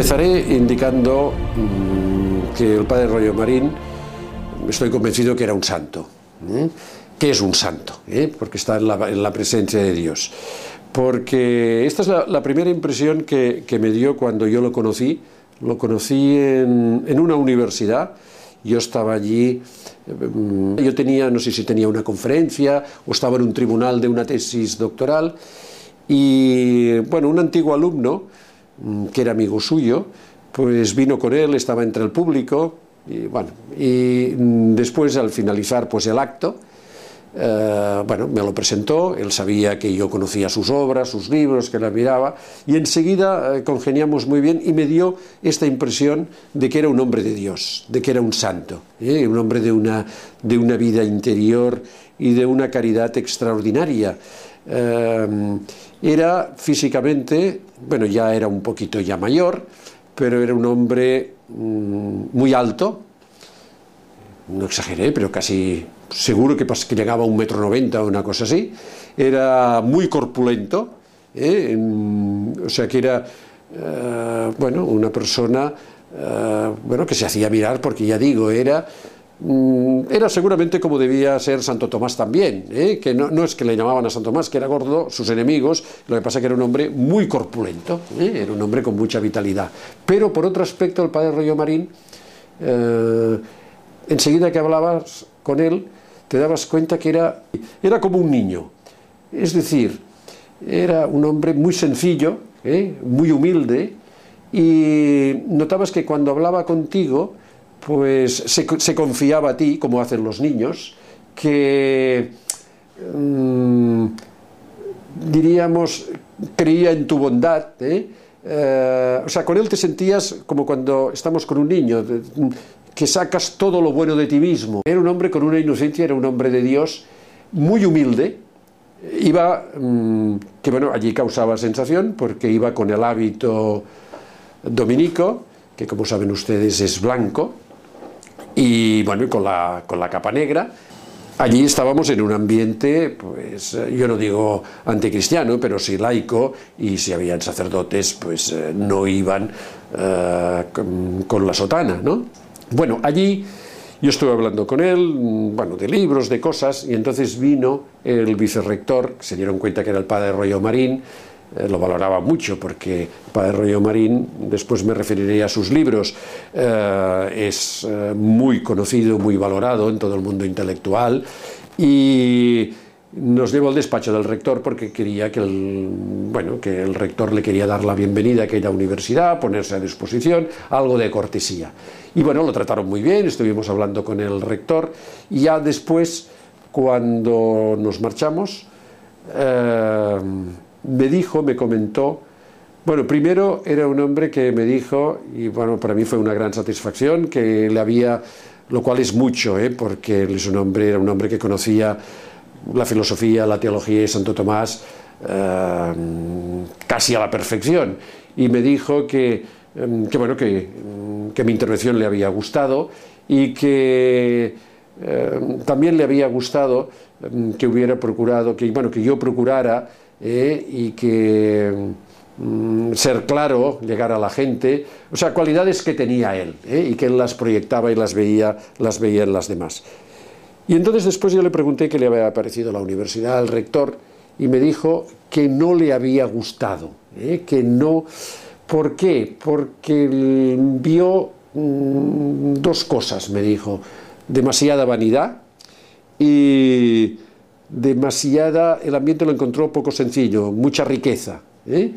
Empezaré indicando mmm, que el padre Rollo Marín, estoy convencido que era un santo. ¿eh? ¿Qué es un santo? ¿Eh? Porque está en la, en la, presencia de Dios. Porque esta es la, la primera impresión que, que, me dio cuando yo lo conocí. Lo conocí en, en una universidad. Yo estaba allí, yo tenía, no sé si tenía una conferencia o estaba en un tribunal de una tesis doctoral. Y bueno, un antiguo alumno, mm, que era amigo suyo, pues vino con él, estaba entre el público, y bueno, y mm, después al finalizar pues el acto, eh, bueno, me lo presentó, él sabía que yo conocía sus obras, sus libros, que la miraba, y enseguida eh, congeniamos muy bien y me dio esta impresión de que era un hombre de Dios, de que era un santo, ¿eh? un hombre de una, de una vida interior y de una caridad extraordinaria. Eh, era físicamente, bueno, ya era un poquito ya mayor, pero era un hombre mmm, muy alto, no exageré, pero casi seguro que, que llegaba a un metro noventa o una cosa así, era muy corpulento, ¿eh? o sea que era, uh, bueno, una persona, uh, bueno, que se hacía mirar porque ya digo, era, era seguramente como debía ser Santo Tomás también, ¿eh? que no, no, es que le llamaban a Santo Tomás, que era gordo, sus enemigos, lo que pasa que era un hombre muy corpulento, ¿eh? era un hombre con mucha vitalidad. Pero por otro aspecto, el padre Rollo Marín, enseguida que hablabas con él, te dabas cuenta que era, era como un niño. Es decir, era un hombre muy sencillo, ¿eh? muy humilde, y notabas que cuando hablaba contigo, pues se, se confiaba a ti, como hacen los niños, que mmm, diríamos creía en tu bondad, ¿eh? Eh, o sea, con él te sentías como cuando estamos con un niño, que sacas todo lo bueno de ti mismo. Era un hombre con una inocencia, era un hombre de Dios, muy humilde, iba, mmm, que bueno, allí causaba sensación, porque iba con el hábito dominico, que como saben ustedes es blanco, y bueno, con la, con la capa negra. Allí estábamos en un ambiente, pues yo no digo anticristiano, pero sí laico, y si habían sacerdotes, pues eh, no iban uh, con, la sotana, ¿no? Bueno, allí yo estuve hablando con él, bueno, de libros, de cosas, y entonces vino el vicerrector, se dieron cuenta que era el padre Rollo Marín, eh, lo valoraba mucho porque padre Rollo Marín, después me referiré a sus libros, eh, es eh, muy conocido, muy valorado en todo el mundo intelectual, y nos llevó al despacho del rector porque quería que el, bueno, que el rector le quería dar la bienvenida a aquella universidad, ponerse a disposición, algo de cortesía. Y bueno, lo trataron muy bien, estuvimos hablando con el rector y ya después, cuando nos marchamos, eh, me dijo, me comentó, bueno, primero era un hombre que me dijo, y bueno, para mí fue una gran satisfacción, que le había, lo cual es mucho, ¿eh? porque él es un hombre, era un hombre que conocía la filosofía, la teología de Santo Tomás eh, casi a la perfección. Y me dijo que, eh, que bueno, que, que, mi intervención le había gustado y que eh, también le había gustado que hubiera procurado, que, bueno, que yo procurara eh, y que mm, ser claro, llegar a la gente, o sea, cualidades que tenía él y que él las proyectaba y las veía, las veía en las demás. Y entonces después yo le pregunté qué le había parecido la universidad al rector y me dijo que no le había gustado, ¿eh? que no... ¿Por qué? Porque vio mmm, dos cosas, me dijo, demasiada vanidad y demasiada... El ambiente lo encontró poco sencillo, mucha riqueza. ¿eh?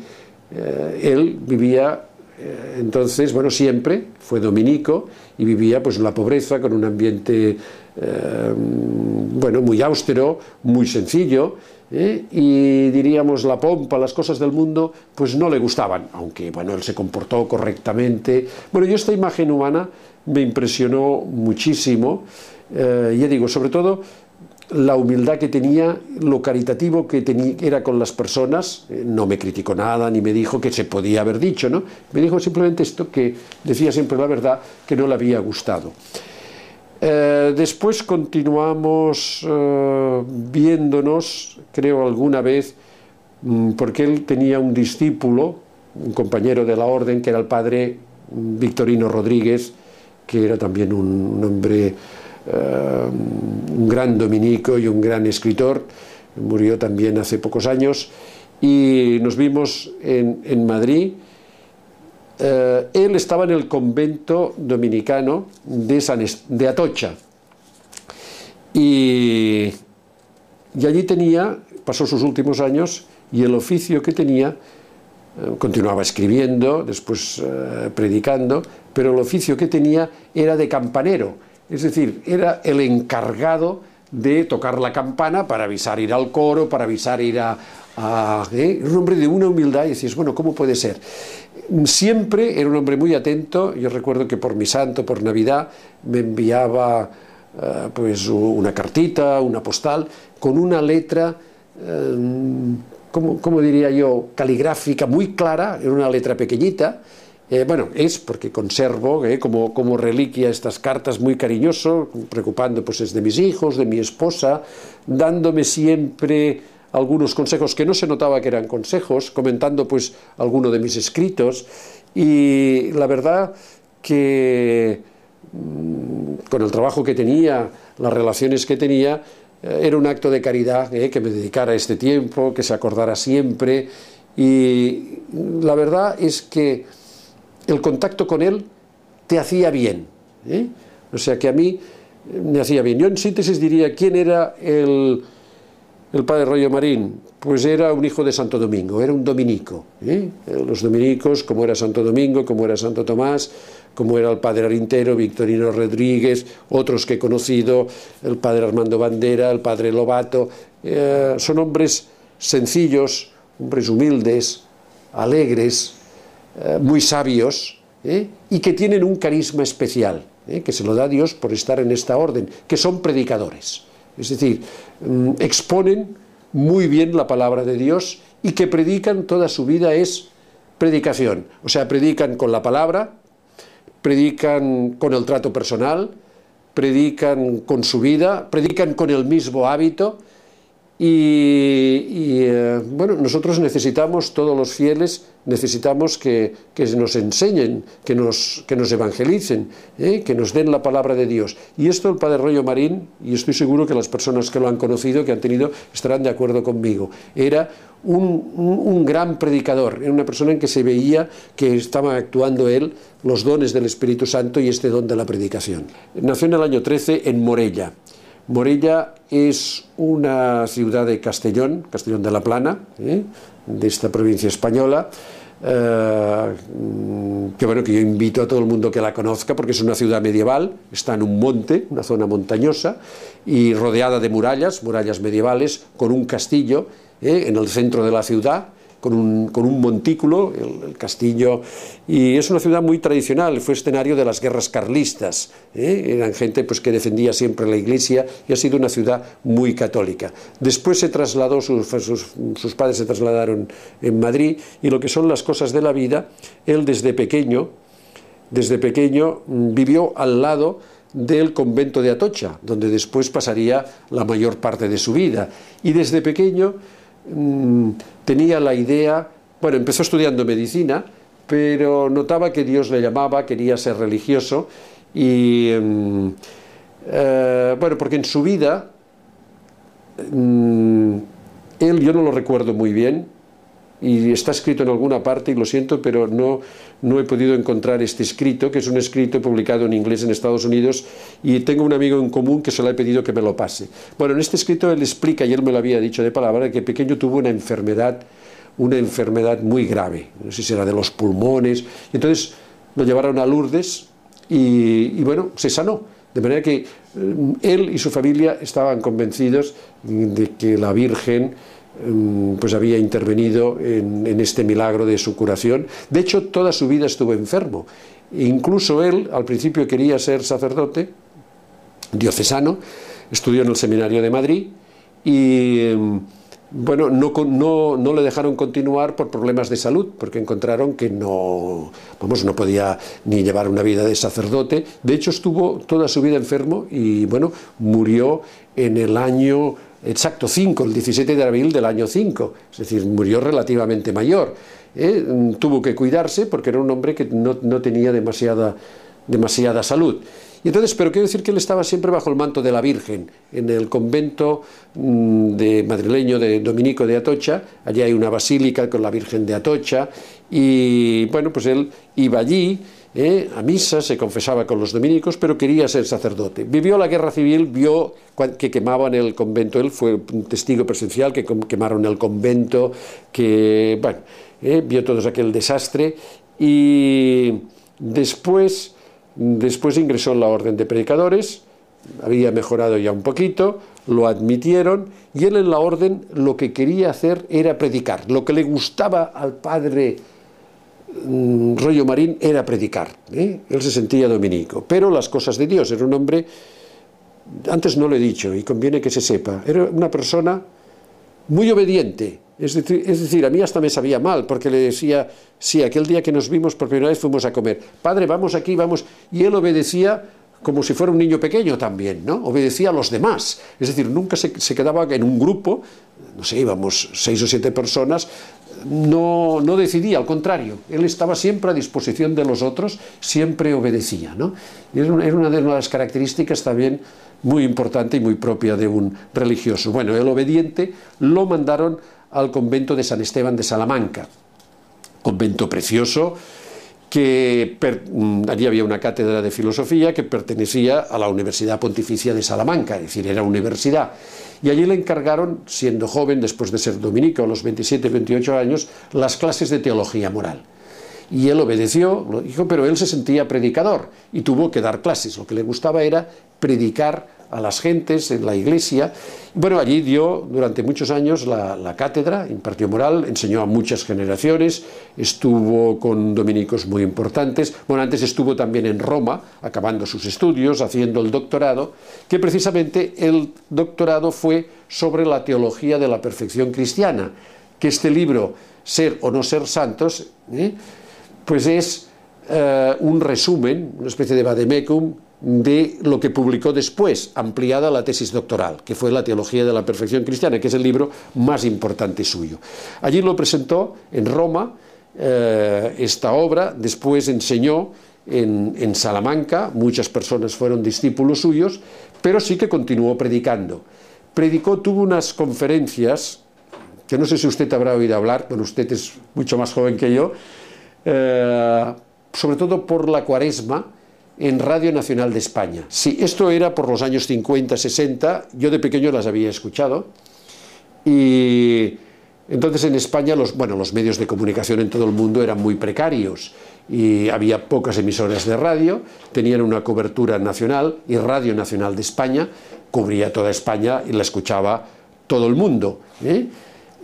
Eh, él vivía eh, entonces, bueno, siempre fue dominico y vivía pues en la pobreza con un ambiente bueno, muy austero, muy sencillo, y diríamos la pompa, las cosas del mundo, pues no le gustaban, aunque bueno, él se comportó correctamente. Bueno, yo esta imagen humana me impresionó muchísimo, ya digo, sobre todo la humildad que tenía, lo caritativo que tenía, era con las personas, eh, no me criticó nada, ni me dijo que se podía haber dicho, ¿no? Me dijo simplemente esto, que decía siempre la verdad, que no le había gustado. Eh, después continuamos eh, viéndonos, creo alguna vez, mmm, porque él tenía un discípulo un compañero de la orden, que era el padre Victorino Rodríguez, que era también un, hombre, un gran dominico y un gran escritor, murió también hace pocos años, y nos vimos en, Madrid. Eh, él estaba en el convento dominicano de, San de Atocha, y, y allí tenía, pasó sus últimos años, y el oficio que tenía eh, continuaba escribiendo, después eh, predicando, pero el oficio que tenía era de campanero, es decir, era el encargado de tocar la campana para avisar ir al coro, para avisar ir a... ¿eh? un hombre de una humildad y decís, bueno, ¿cómo puede ser? Siempre era un hombre muy atento, yo recuerdo que por mi santo, por Navidad, me enviaba pues una cartita, una postal, con una letra como, diría yo, caligráfica muy clara, en una letra pequeñita. Eh, bueno, es porque conservo eh, como, como, reliquia estas cartas muy cariñoso, preocupando pues es de mis hijos, de mi esposa, dándome siempre algunos consejos que no se notaba que eran consejos, comentando pues alguno de mis escritos. Y la verdad que mm, con el trabajo que tenía, las relaciones que tenía, eh, era un acto de caridad que me dedicara este tiempo, que se acordara siempre. Y la verdad es que el contacto con él te hacía bien. ¿eh? O sea que a mí me hacía bien. Yo en síntesis diría, ¿quién era el, el padre Rollo Marín? Pues era un hijo de Santo Domingo, era un dominico. Los dominicos, como era Santo Domingo, como era Santo Tomás, como era el padre Arintero, Victorino Rodríguez, otros que he conocido, el padre Armando Bandera, el padre Lobato, eh, son hombres sencillos, hombres humildes, alegres, eh, muy sabios, ¿eh? y que tienen un carisma especial, que se lo da Dios por estar en esta orden, que son predicadores. Es decir, mm, exponen muy bien la palabra de Dios y que predican toda su vida es predicación. O sea, predican con la palabra, predican con el trato personal, predican con su vida, predican con el mismo hábito y, eh, bueno, nosotros necesitamos, todos los fieles, necesitamos que, nos enseñen, que nos, que nos evangelicen, ¿eh? que nos den la palabra de Dios. Y esto el Padre Rollo Marín, y estoy seguro que las personas que lo han conocido, que han tenido, estarán de acuerdo conmigo, era un, un gran predicador, era una persona en que se veía que estaba actuando él los dones del Espíritu Santo y este don de la predicación. Nació en el año 13 en Morella. Morella es una ciudad de Castellón, Castellón de la Plana, ¿eh? de esta provincia española, eh, que bueno, que yo invito a todo el mundo que la conozca porque es una ciudad medieval, está en un monte, una zona montañosa y rodeada de murallas, murallas medievales, con un castillo ¿eh? en el centro de la ciudad con un, montículo, el, castillo, y es una ciudad muy tradicional, fue escenario de las guerras carlistas, ¿eh? eran gente pues, que defendía siempre la iglesia y ha sido una ciudad muy católica. Después se trasladó, sus, sus, padres se trasladaron en Madrid y lo que son las cosas de la vida, él desde pequeño, desde pequeño mm, vivió al lado del convento de Atocha, donde después pasaría la mayor parte de su vida. Y desde pequeño Mm, tenía la idea, bueno, empezó estudiando medicina, pero notaba que Dios le llamaba, quería ser religioso y, mm, eh, bueno, porque en su vida, mm, él, yo no lo recuerdo muy bien, y está escrito en alguna parte, y lo siento, pero no, no he podido encontrar este escrito, que es un escrito publicado en inglés en Estados Unidos, y tengo un amigo en común que se lo ha pedido que me lo pase. Bueno, en este escrito él explica, y él me lo había dicho de palabra, que pequeño tuvo una enfermedad, una enfermedad muy grave, no sé si era de los pulmones, y entonces lo llevaron a Lourdes, y, y bueno, se sanó. De manera que eh, él y su familia estaban convencidos de que la Virgen pues había intervenido en, este milagro de su curación. De hecho, toda su vida estuvo enfermo. Incluso él, al principio quería ser sacerdote, diocesano, estudió en el seminario de Madrid y em, bueno, no, no, no, le dejaron continuar por problemas de salud, porque encontraron que no, vamos, no podía ni llevar una vida de sacerdote. De hecho, estuvo toda su vida enfermo y bueno, murió en el año exacto 5, el 17 de abril del año 5, es decir, murió relativamente mayor. ¿eh? tuvo que cuidarse porque era un hombre que no, no tenía demasiada, demasiada salud. Y entonces, pero quiero decir que él estaba siempre bajo el manto de la Virgen, en el convento mm, de madrileño de Dominico de Atocha, allí hay una basílica con la Virgen de Atocha, y bueno, pues él iba allí, ¿eh? a misa, se confesaba con los dominicos, pero quería ser sacerdote. Vivió la guerra civil, vio que quemaban el convento, él fue un testigo presencial, que quemaron el convento, que, bueno, ¿eh? vio todo aquel desastre y después, después ingresó en la orden de predicadores, había mejorado ya un poquito, lo admitieron y él en la orden lo que quería hacer era predicar. Lo que le gustaba al padre Mm, rollo Marín era predicar. ¿eh? Él se sentía dominico, pero las cosas de Dios. Era un hombre, antes no lo he dicho y conviene que se sepa, era una persona muy obediente. Es decir, a mí hasta me sabía mal, porque le decía, sí, aquel día que nos vimos por primera vez fuimos a comer, padre, vamos aquí, vamos, y él obedecía como si fuera un niño pequeño también, ¿no? Obedecía a los demás. Es decir, nunca se, se quedaba en un grupo, no sé, íbamos seis o siete personas, no, no, decidía, al contrario, él estaba siempre a disposición de los otros, siempre obedecía. ¿no? Era una de las características también muy importante y muy propia de un religioso. Bueno, el obediente lo mandaron al convento de San Esteban de Salamanca, convento precioso, que mm, allí había una cátedra de filosofía que pertenecía a la Universidad Pontificia de Salamanca, es decir, era universidad. Y allí le encargaron, siendo joven, después de ser dominico, a los 27, 28 años, las clases de teología moral. Y él obedeció, lo dijo, pero él se sentía predicador y tuvo que dar clases. Lo que le gustaba era predicar a las gentes en la iglesia. Bueno, allí dio durante muchos años la, cátedra, impartió moral, enseñó a muchas generaciones, estuvo con dominicos muy importantes. Bueno, antes estuvo también en Roma, acabando sus estudios, haciendo el doctorado, que precisamente el doctorado fue sobre la teología de la perfección cristiana, que este libro, Ser o no ser santos, ¿eh? pues es eh, un resumen, una especie de vademecum de lo que publicó después, ampliada la tesis doctoral, que fue La Teología de la Perfección Cristiana, que es el libro más importante suyo. Allí lo presentó en Roma, eh, esta obra, después enseñó en, en, Salamanca, muchas personas fueron discípulos suyos, pero sí que continuó predicando. Predicó, tuvo unas conferencias, que no sé si usted habrá oído hablar, bueno, usted es mucho más joven que yo, eh, sobre todo por la cuaresma, en Radio Nacional de España. Sí, esto era por los años 50, 60, yo de pequeño las había escuchado y entonces en España los, bueno, los medios de comunicación en todo el mundo eran muy precarios y había pocas emisoras de radio, tenían una cobertura nacional y Radio Nacional de España cubría toda España y la escuchaba todo el mundo. ¿eh?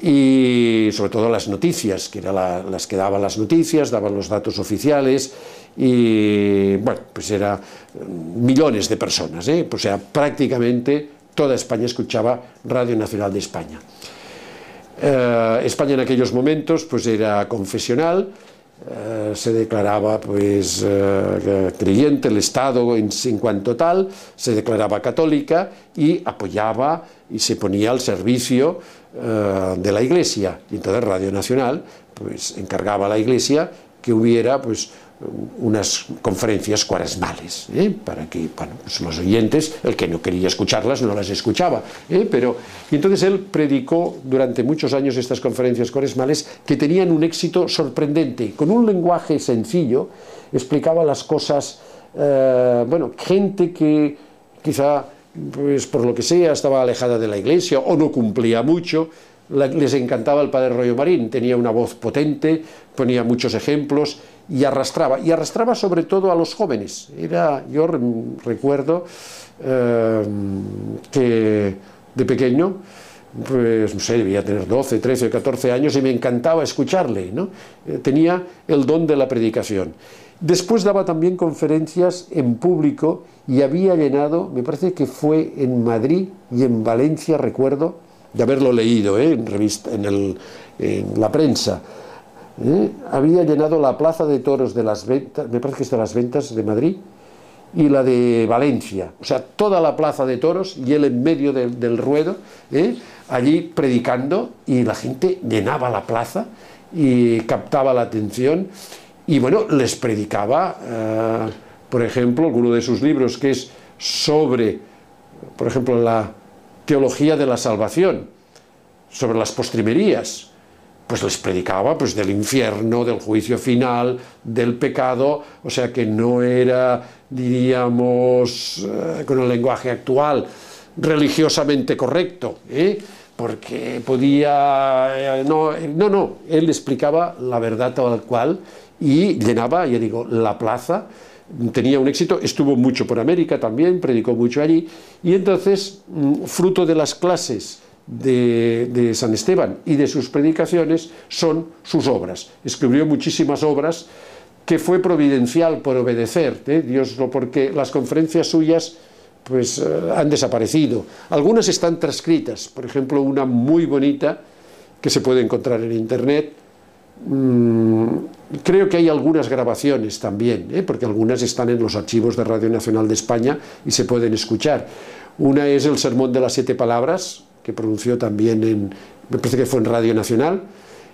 Y sobre todo las noticias, que eran las que daban las noticias, daban los datos oficiales y bueno, pues era mm, millones de personas, ¿eh? o sea, prácticamente toda España escuchaba Radio Nacional de España. Eh, España en aquellos momentos pues era confesional, eh, se declaraba pues eh, creyente el Estado en, en, cuanto tal, se declaraba católica y apoyaba y se ponía al servicio eh, de la Iglesia. Y entonces Radio Nacional pues encargaba a la Iglesia que hubiera pues unas conferencias cuaresmales, ¿eh? para que bueno, pues los oyentes, el que no quería escucharlas no las escuchaba. ¿eh? Pero, y entonces él predicó durante muchos años estas conferencias cuaresmales que tenían un éxito sorprendente. Con un lenguaje sencillo explicaba las cosas, bueno, gente que quizá, pues por lo que sea, estaba alejada de la iglesia o no cumplía mucho, les encantaba el padre Rollo Marín, tenía una voz potente, ponía muchos ejemplos y arrastraba, y arrastraba sobre todo a los jóvenes. Era, yo recuerdo eh, que de pequeño, pues no sé, debía tener 12, 13 14 años y me encantaba escucharle, ¿no? Eh, tenía el don de la predicación. Después daba también conferencias en público y había llenado, me parece que fue en Madrid y en Valencia, recuerdo, de haberlo leído ¿eh? en, revista, en, la prensa, ¿eh? había llenado la plaza de toros de las ventas, me parece que es de las ventas de Madrid, y la de Valencia, o sea, toda la plaza de toros y él en medio del ruedo, ¿eh? allí predicando y la gente llenaba la plaza y captaba la atención y bueno, les predicaba, eh, por ejemplo, alguno de sus libros que es sobre, por ejemplo, la teología de la salvación, sobre las postrimerías, pues les predicaba pues del infierno, del juicio final, del pecado, o sea que no era, diríamos, eh, con el lenguaje actual, religiosamente correcto, ¿eh? porque podía... No, no, no, él explicaba la verdad tal cual y llenaba, ya digo, la plaza, tenía un éxito, estuvo mucho por América también, predicó mucho allí, y entonces, mm, fruto de las clases, de, San Esteban y de sus predicaciones son sus obras. Escribió muchísimas obras que fue providencial por obedecer, ¿eh? Dios lo porque las conferencias suyas pues eh, han desaparecido. Algunas están transcritas, por ejemplo, una muy bonita que se puede encontrar en internet. Mm, creo que hay algunas grabaciones también, ¿eh? porque algunas están en los archivos de Radio Nacional de España y se pueden escuchar. Una es el Sermón de las Siete Palabras, que pronunció también en, me parece que fue en Radio Nacional,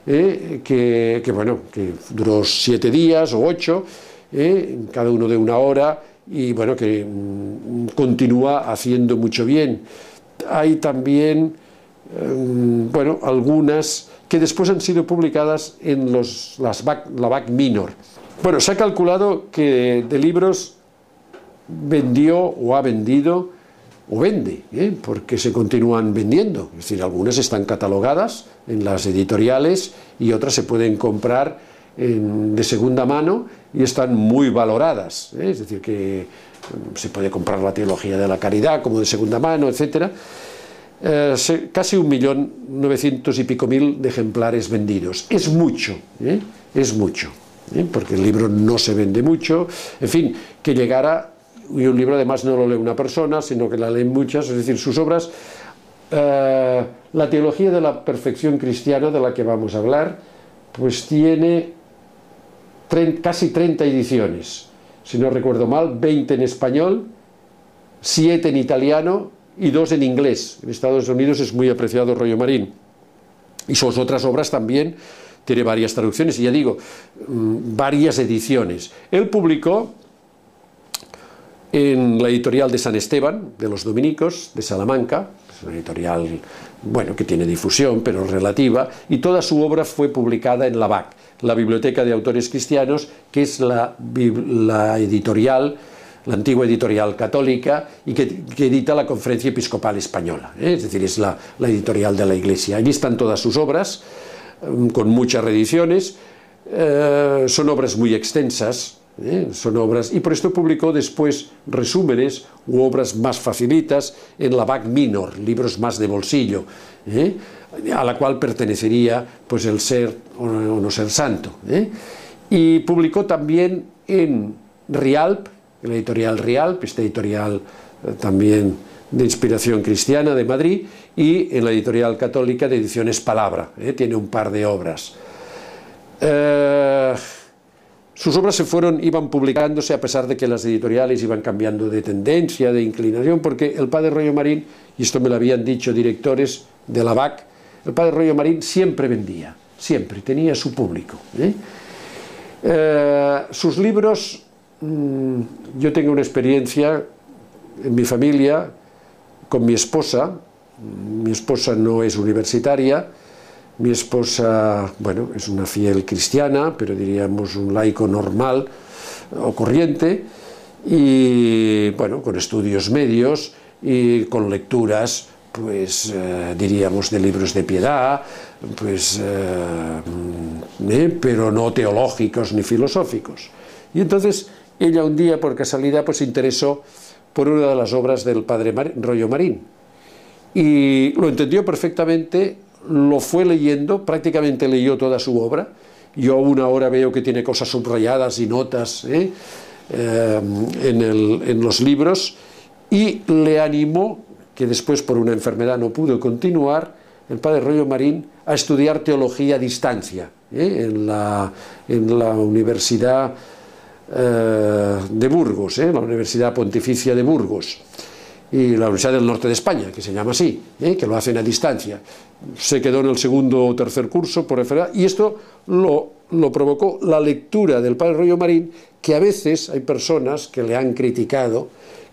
eh, que, bueno, que duró siete días o ocho, eh, cada uno de una hora, y bueno, que mm, continúa haciendo mucho bien. Hay también, em, bueno, algunas que después han sido publicadas en los, las la BAC Minor. Bueno, se ha calculado que de libros vendió o ha vendido o vende, ¿eh? porque se continúan vendiendo. Es decir, algunas están catalogadas en las editoriales y otras se pueden comprar de segunda mano y están muy valoradas. ¿eh? Es decir, que mm, se puede comprar la teología de la caridad como de segunda mano, etc. Eh, casi un millón novecientos y pico mil de ejemplares vendidos. Es mucho, es mucho, porque el libro no se vende mucho. En fin, que llegara y un libro además no lo lee una persona, sino que la leen muchas, es decir, sus obras, eh, la teología de la perfección cristiana de la que vamos a hablar, pues tiene casi 30 ediciones, si no recuerdo mal, 20 en español, 7 en italiano y 2 en inglés. En Estados Unidos es muy apreciado Rollo Marín. Y sus otras obras también tiene varias traducciones, y ya digo, mm, varias ediciones. Él publicó en la editorial de San Esteban, de los dominicos, de Salamanca, es una editorial bueno, que tiene difusión, pero relativa, y toda su obra fue publicada en la BAC, la Biblioteca de Autores Cristianos, que es la editorial, la antigua editorial católica, y que, edita la Conferencia Episcopal Española, ¿eh? es decir, es la, editorial de la Iglesia. Allí están todas sus obras, mm, con muchas reediciones, eh, son obras muy extensas, ¿eh? son obras, y por esto publicó después resúmenes u obras más facilitas en la BAC Minor, libros más de bolsillo, ¿eh? a la cual pertenecería pues el ser o no ser santo. ¿eh? Y publicó también en Rialp, en la editorial Rialp, esta editorial también de inspiración cristiana de Madrid, y en la editorial católica de ediciones Palabra, tiene un par de obras. Sus obras se fueron, iban publicándose a pesar de que las editoriales iban cambiando de tendencia, de inclinación, porque el padre Rollo Marín, y esto me lo habían dicho directores de la BAC, el padre Rollo Marín siempre vendía, siempre, tenía su público. ¿eh? Eh, sus libros, mm, yo tengo una experiencia en mi familia con mi esposa, mi esposa no es universitaria, mi esposa, bueno, es una fiel cristiana, pero diríamos un laico normal o corriente, y bueno, con estudios medios y con lecturas, pues eh, diríamos de libros de piedad, pues, eh, eh, pero no teológicos ni filosóficos. Y entonces ella un día, por casualidad, pues se interesó por una de las obras del padre Rollo Marín. Y lo entendió perfectamente lo fue leyendo, prácticamente leyó toda su obra. Yo aún ahora veo que tiene cosas subrayadas y notas ¿eh? Eh, en, los libros y le animó, que después por una enfermedad no pudo continuar, el padre Rollo Marín, a estudiar teología a distancia ¿eh? en, la, Universidad de Burgos, la Universidad Pontificia de Burgos. y la Universidad del Norte de España, que se llama así, ¿eh? que lo hacen a distancia. Se quedó en el segundo o tercer curso por enfermedad y esto lo, lo provocó la lectura del padre Rollo Marín, que a veces hay personas que le han criticado,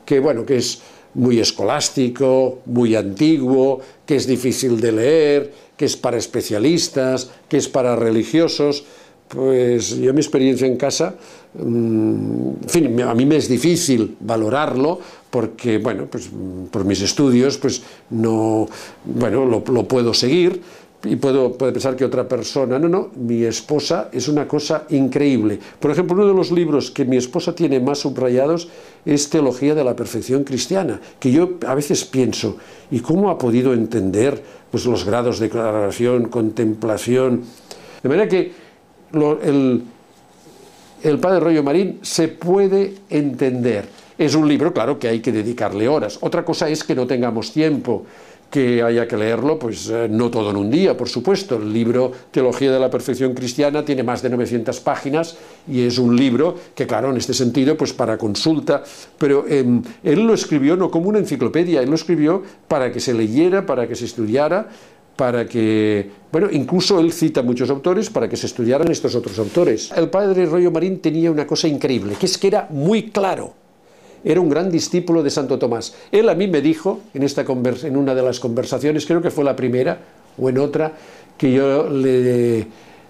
que bueno, que es muy escolástico, muy antiguo, que es difícil de leer, que es para especialistas, que es para religiosos. Pues yo mi experiencia en casa, mm, en fin, a mí me es difícil valorarlo porque, bueno, pues por mis estudios, pues no, bueno, lo, lo puedo seguir, y puedo, puede pensar que otra persona, no, no, mi esposa es una cosa increíble. Por ejemplo, uno de los libros que mi esposa tiene más subrayados es Teología de la Perfección Cristiana, que yo a veces pienso, ¿y cómo ha podido entender pues, los grados de declaración, contemplación? De manera que el, el Padre Rollo Marín se puede entender. Es un libro, claro, que hay que dedicarle horas. Otra cosa es que no tengamos tiempo que haya que leerlo, pues eh, no todo en un día, por supuesto. El libro Teología de la Perfección Cristiana tiene más de 900 páginas y es un libro que, claro, en este sentido, pues para consulta, pero em, él lo escribió no como una enciclopedia, él lo escribió para que se leyera, para que se estudiara, para que, bueno, incluso él cita muchos autores para que se estudiaran estos otros autores. El padre Rollo Marín tenía una cosa increíble, que es que era muy claro era un gran discípulo de Santo Tomás. Él a mí me dijo, en, esta en una de las conversaciones, creo que fue la primera o en otra, que yo le, eh,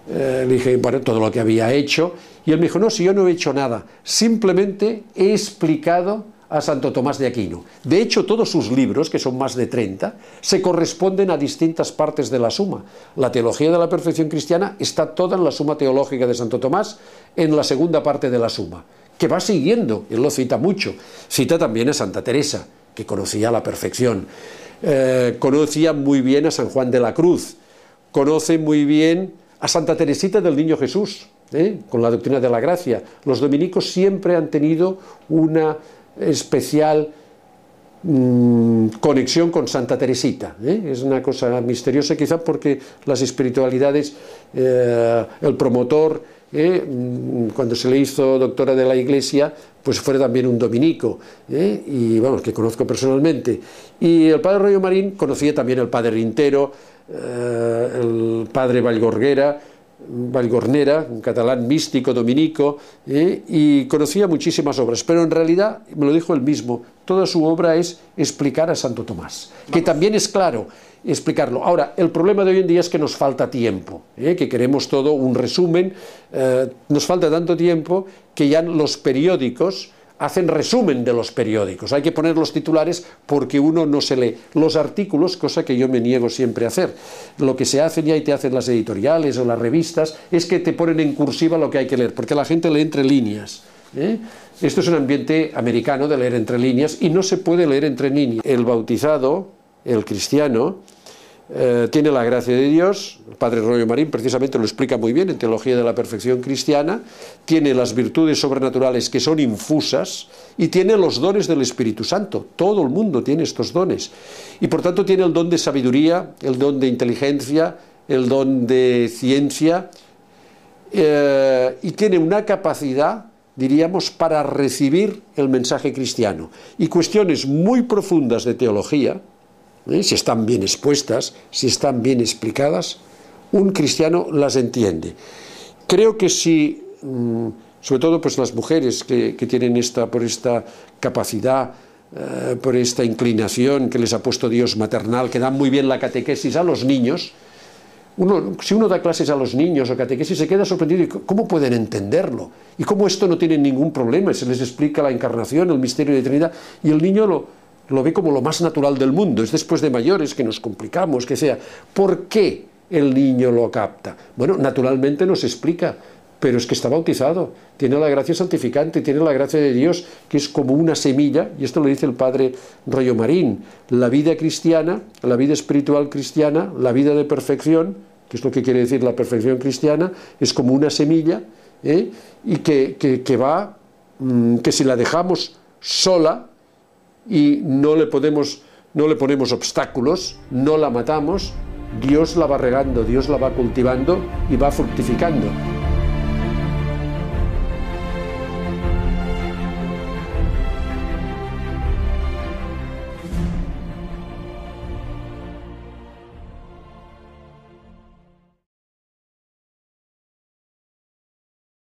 le dije, bueno, todo lo que había hecho, y él me dijo, no, si yo no he hecho nada, simplemente he explicado a Santo Tomás de Aquino. De hecho, todos sus libros, que son más de 30, se corresponden a distintas partes de la suma. La teología de la perfección cristiana está toda en la suma teológica de Santo Tomás, en la segunda parte de la suma que va siguiendo, él lo cita mucho. Cita también a Santa Teresa, que conocía la perfección. Eh, conocía muy bien a San Juan de la Cruz, conoce muy bien a Santa Teresita del Niño Jesús, ¿eh? con la doctrina de la gracia. Los dominicos siempre han tenido una especial mm, conexión con Santa Teresita. ¿eh? Es una cosa misteriosa quizá porque las espiritualidades, el promotor ¿eh? Mm, cuando se le hizo doctora de la Iglesia, pues fue también un dominico, ¿eh? y vamos, que conozco personalmente. Y el padre Rollo Marín conocía también el padre Rintero, eh, el padre Vallgorguera, Valgornera, un catalán místico, dominico, y conocía muchísimas obras, pero en realidad, me lo dijo él mismo, toda su obra es explicar a Santo Tomás, que también es claro, explicarlo. Ahora, el problema de hoy en día es que nos falta tiempo, ¿eh? que queremos todo un resumen, eh, nos falta tanto tiempo que ya los periódicos hacen resumen de los periódicos. Hay que poner los titulares porque uno no se lee los artículos, cosa que yo me niego siempre a hacer. Lo que se hace ya y te hacen las editoriales o las revistas es que te ponen en cursiva lo que hay que leer, porque la gente lee entre líneas. ¿eh? Esto es un ambiente americano de leer entre líneas y no se puede leer entre líneas. El bautizado, el cristiano, eh, tiene la gracia de Dios, el padre Rollo Marín precisamente lo explica muy bien en Teología de la Perfección Cristiana, tiene las virtudes sobrenaturales que son infusas y tiene los dones del Espíritu Santo. Todo el mundo tiene estos dones. Y por tanto tiene el don de sabiduría, el don de inteligencia, el don de ciencia eh, y tiene una capacidad diríamos, para recibir el mensaje cristiano. Y cuestiones muy profundas de teología, ¿eh? si están bien expuestas, si están bien explicadas, un cristiano las entiende. Creo que si, mm, sobre todo pues las mujeres que, tienen esta, por esta capacidad, eh, por esta inclinación que les ha puesto Dios maternal, que dan muy bien la catequesis a los niños, uno, si uno da clases a los niños o catequesis se queda sorprendido, ¿cómo pueden entenderlo? ¿Y cómo esto no tiene ningún problema? Se les explica la encarnación, el misterio de Trinidad, y el niño lo, lo ve como lo más natural del mundo. Es después de mayores que nos complicamos, que sea. ¿Por qué el niño lo capta? Bueno, naturalmente nos explica, pero es que está bautizado, tiene la gracia santificante, tiene la gracia de Dios, que es como una semilla, y esto lo dice el padre Rollo Marín, la vida cristiana, la vida espiritual cristiana, la vida de perfección, que es lo que quiere decir la perfección cristiana, es como una semilla, ¿eh? y que, que va, mm, que si la dejamos sola, y no le, podemos, no le ponemos obstáculos, no la matamos, Dios la va regando, Dios la va cultivando y va fructificando.